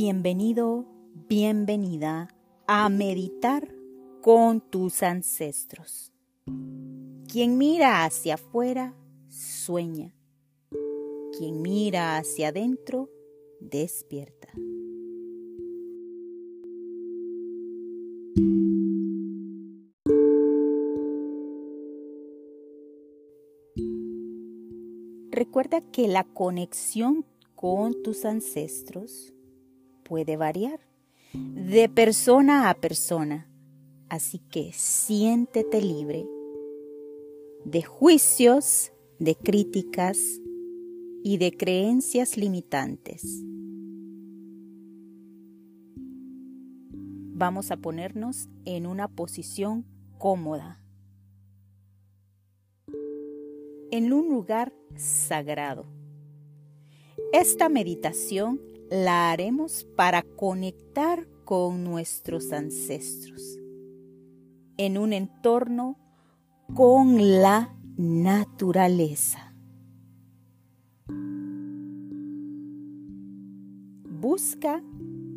Bienvenido, bienvenida a meditar con tus ancestros. Quien mira hacia afuera, sueña. Quien mira hacia adentro, despierta. Recuerda que la conexión con tus ancestros puede variar de persona a persona, así que siéntete libre de juicios, de críticas y de creencias limitantes. Vamos a ponernos en una posición cómoda, en un lugar sagrado. Esta meditación la haremos para conectar con nuestros ancestros en un entorno con la naturaleza. Busca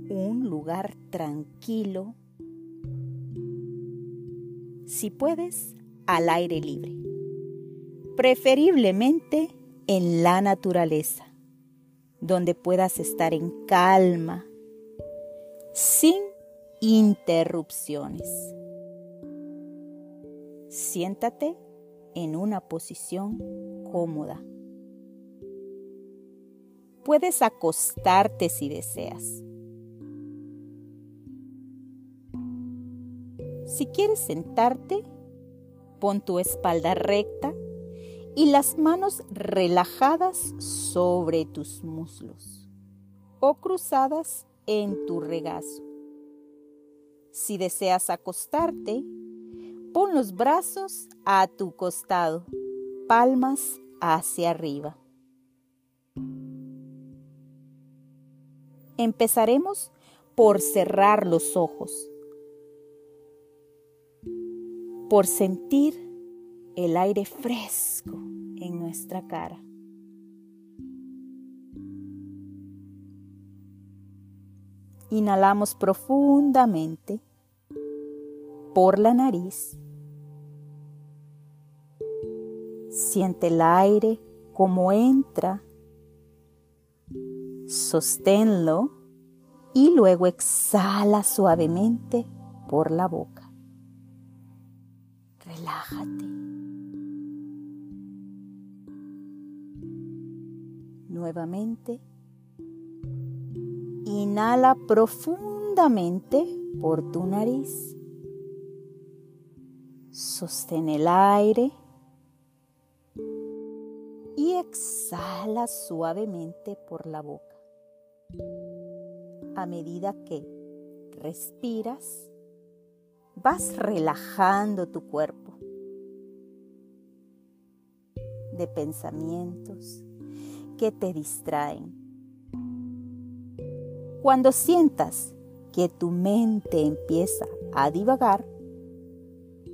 un lugar tranquilo, si puedes, al aire libre, preferiblemente en la naturaleza, donde puedas estar en calma, sin interrupciones. Siéntate en una posición cómoda. Puedes acostarte si deseas. Si quieres sentarte, pon tu espalda recta y las manos relajadas sobre tus muslos o cruzadas en tu regazo. Si deseas acostarte, pon los brazos a tu costado, palmas hacia arriba. Empezaremos por cerrar los ojos, por sentir el aire fresco en nuestra cara. Inhalamos profundamente por la nariz. Siente el aire como entra. Sosténlo y luego exhala suavemente por la boca. Relájate. Nuevamente. Inhala profundamente por tu nariz. Sostén el aire y exhala suavemente por la boca. A medida que respiras, vas relajando tu cuerpo de pensamientos, que te distraen. Cuando sientas que tu mente empieza a divagar,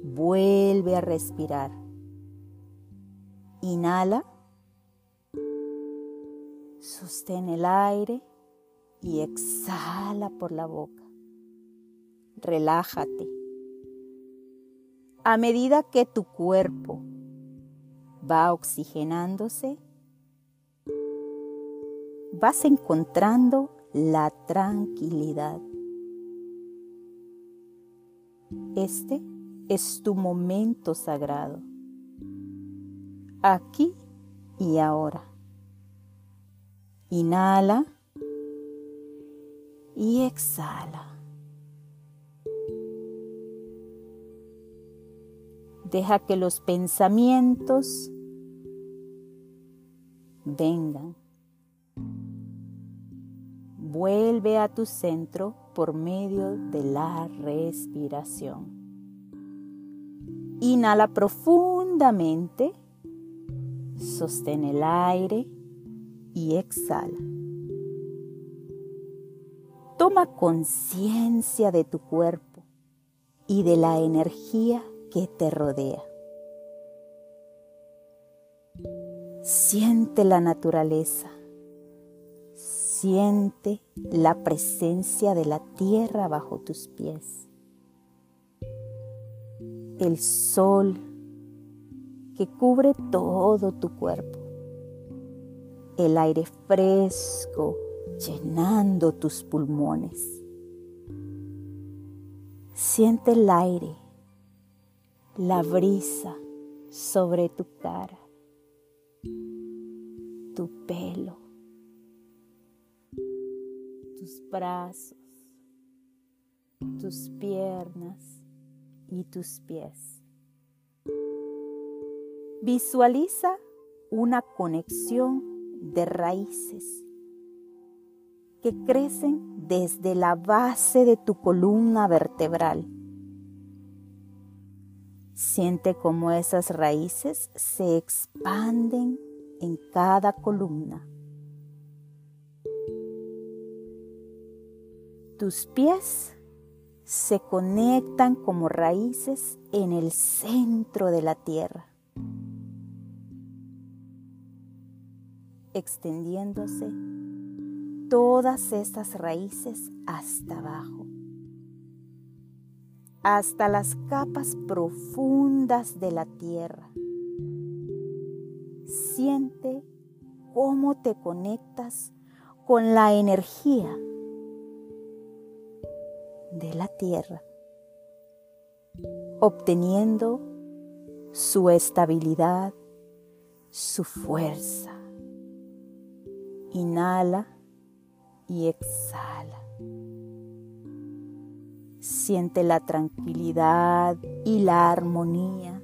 vuelve a respirar. Inhala, sostén el aire y exhala por la boca. Relájate. A medida que tu cuerpo va oxigenándose, vas encontrando la tranquilidad. Este es tu momento sagrado, aquí y ahora. Inhala y exhala. Deja que los pensamientos vengan. Vuelve a tu centro por medio de la respiración. Inhala profundamente, sostén el aire y exhala. Toma conciencia de tu cuerpo y de la energía que te rodea. Siente la naturaleza Siente la presencia de la tierra bajo tus pies. El sol que cubre todo tu cuerpo. El aire fresco llenando tus pulmones. Siente el aire, la brisa sobre tu cara, tu pelo, tus brazos, tus piernas y tus pies. Visualiza una conexión de raíces que crecen desde la base de tu columna vertebral. Siente cómo esas raíces se expanden en cada columna. Tus pies se conectan como raíces en el centro de la tierra, extendiéndose todas estas raíces hasta abajo, hasta las capas profundas de la tierra. Siente cómo te conectas con la energía de la tierra, obteniendo su estabilidad, su fuerza. Inhala y exhala. Siente la tranquilidad y la armonía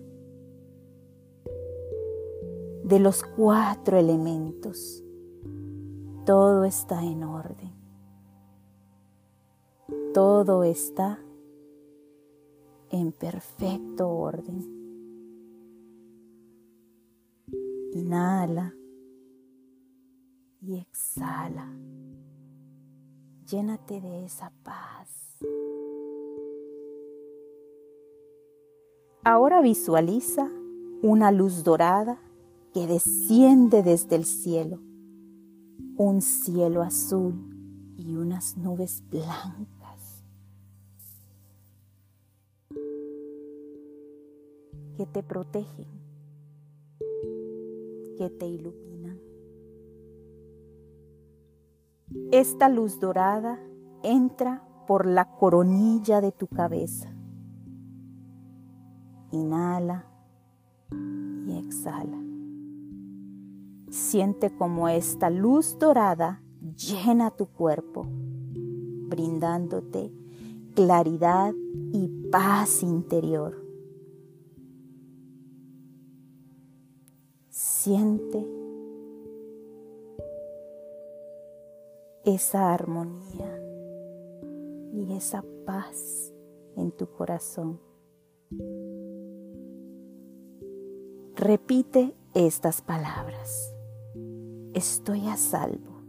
de los cuatro elementos. Todo está en orden. Todo está en perfecto orden. Inhala y exhala llénate de esa paz. Ahora visualiza una luz dorada que desciende desde el cielo, un cielo azul y unas nubes blancas que te protegen, que te iluminan. Esta luz dorada entra por la coronilla de tu cabeza. Inhala y exhala. Siente como esta luz dorada llena tu cuerpo, brindándote claridad y paz interior. Siente esa armonía y esa paz en tu corazón. Repite estas palabras. Estoy a salvo.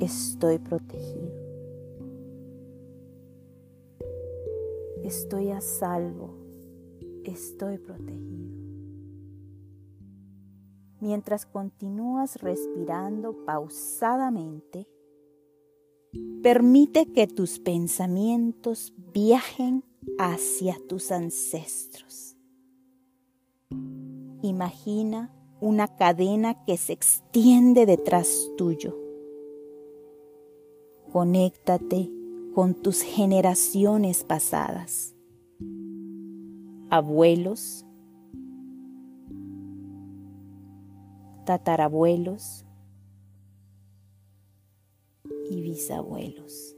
Estoy protegido. Estoy a salvo. Estoy protegido mientras continúas respirando pausadamente, permite que tus pensamientos viajen hacia tus ancestros. Imagina una cadena que se extiende detrás tuyo. Conéctate con tus generaciones pasadas, abuelos, tatarabuelos y bisabuelos.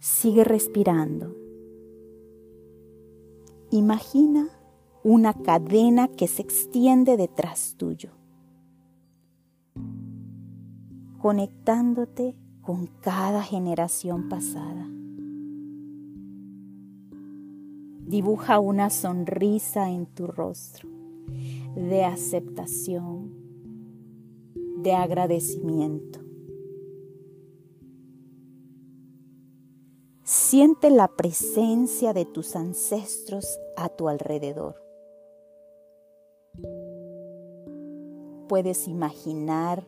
Sigue respirando. Imagina una cadena que se extiende detrás tuyo, conectándote con cada generación pasada. Dibuja una sonrisa en tu rostro de aceptación, de agradecimiento. Siente la presencia de tus ancestros a tu alrededor. Puedes imaginar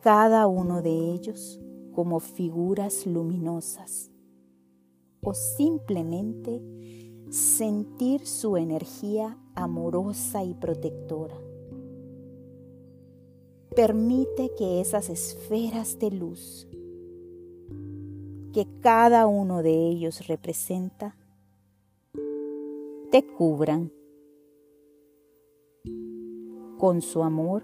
cada uno de ellos como figuras luminosas o simplemente sentir su energía amorosa y protectora. Permite que esas esferas de luz que cada uno de ellos representa te cubran con su amor,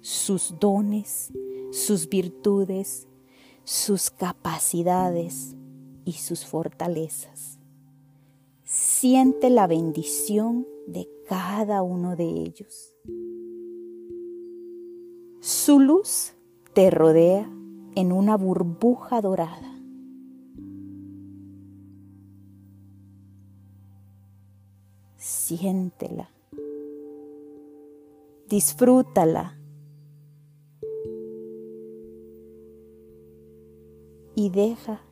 sus dones, sus virtudes, sus capacidades y sus fortalezas. Siente la bendición de cada uno de ellos. Su luz te rodea en una burbuja dorada. Siéntela. Disfrútala. Y deja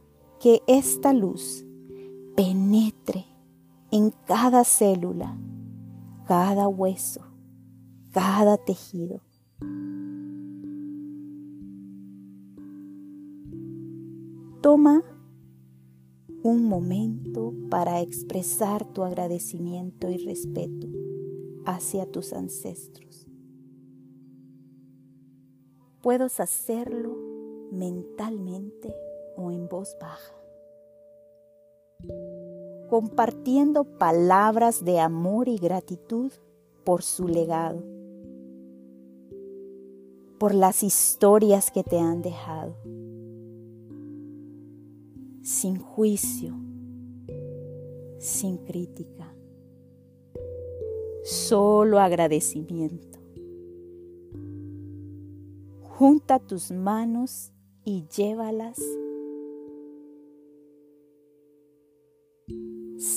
que esta luz penetre en cada célula, cada hueso, cada tejido. Toma un momento para expresar tu agradecimiento y respeto hacia tus ancestros. Puedes hacerlo mentalmente o en voz baja compartiendo palabras de amor y gratitud por su legado, por las historias que te han dejado, sin juicio, sin crítica, solo agradecimiento. Junta tus manos y llévalas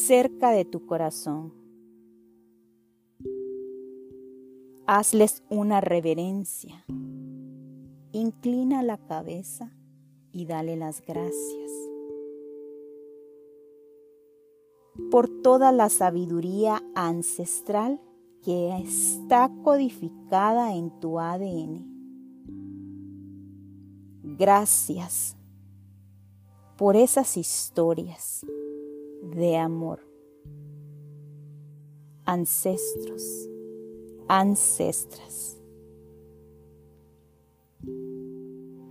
cerca de tu corazón. Hazles una reverencia. Inclina la cabeza y dale las gracias por toda la sabiduría ancestral que está codificada en tu ADN. Gracias por esas historias de amor. Ancestros, ancestras.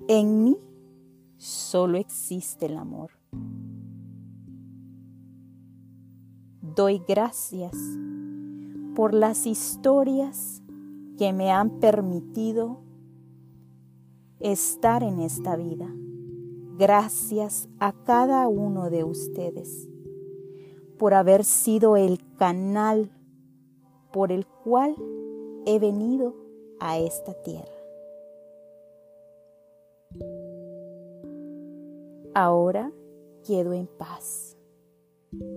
En mí solo existe el amor. Doy gracias por las historias que me han permitido estar en esta vida. Gracias a cada uno de ustedes por haber sido el canal por el cual he venido a esta tierra. Ahora quedo en paz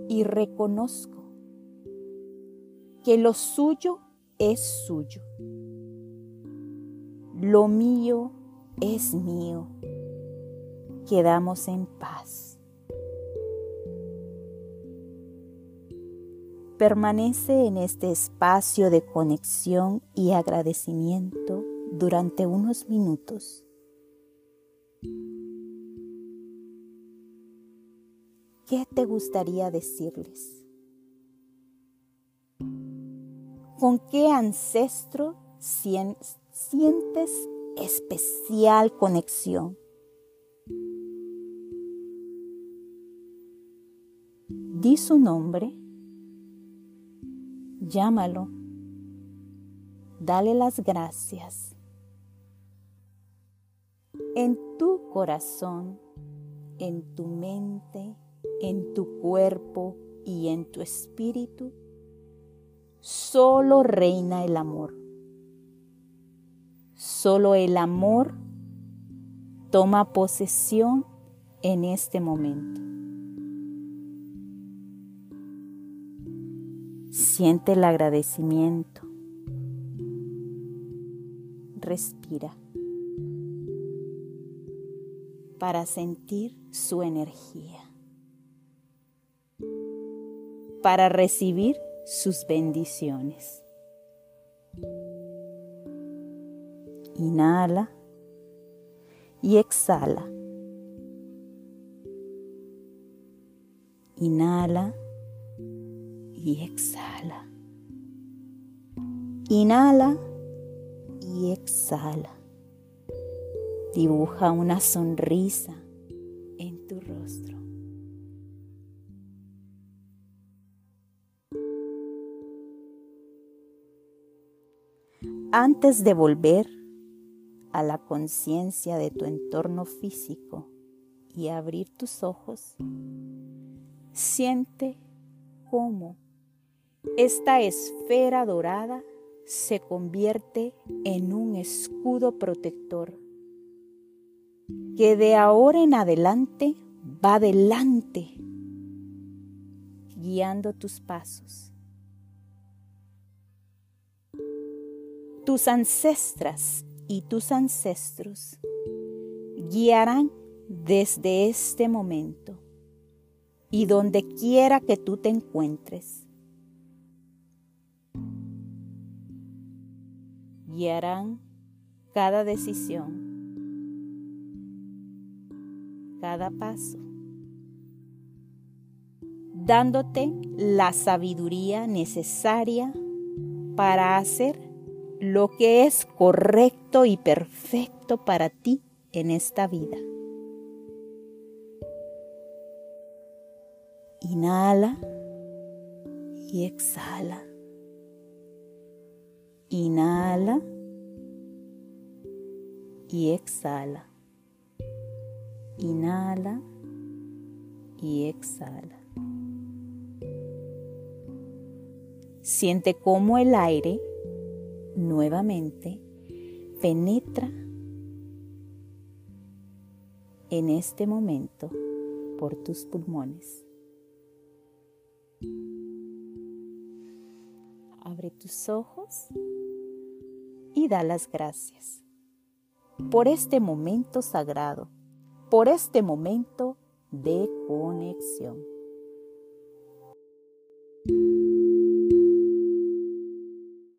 y reconozco que lo suyo es suyo. Lo mío es mío. Quedamos en paz. Permanece en este espacio de conexión y agradecimiento durante unos minutos. ¿Qué te gustaría decirles? ¿Con qué ancestro sientes especial conexión? Di su nombre Llámalo. Dale las gracias. En tu corazón, en tu mente, en tu cuerpo y en tu espíritu, solo reina el amor. Solo el amor toma posesión en este momento. Siente el agradecimiento. Respira para sentir su energía, para recibir sus bendiciones. Inhala y exhala. Inhala y exhala. Inhala y exhala. Dibuja una sonrisa en tu rostro. Antes de volver a la conciencia de tu entorno físico y abrir tus ojos, siente cómo esta esfera dorada se convierte en un escudo protector que de ahora en adelante va delante, guiando tus pasos. Tus ancestras y tus ancestros guiarán desde este momento y donde quiera que tú te encuentres. Guiarán cada decisión, cada paso, dándote la sabiduría necesaria para hacer lo que es correcto y perfecto para ti en esta vida. Inhala y exhala. Inhala y exhala. Inhala y exhala. Siente cómo el aire nuevamente penetra en este momento por tus pulmones. Tus ojos y da las gracias por este momento sagrado, por este momento de conexión.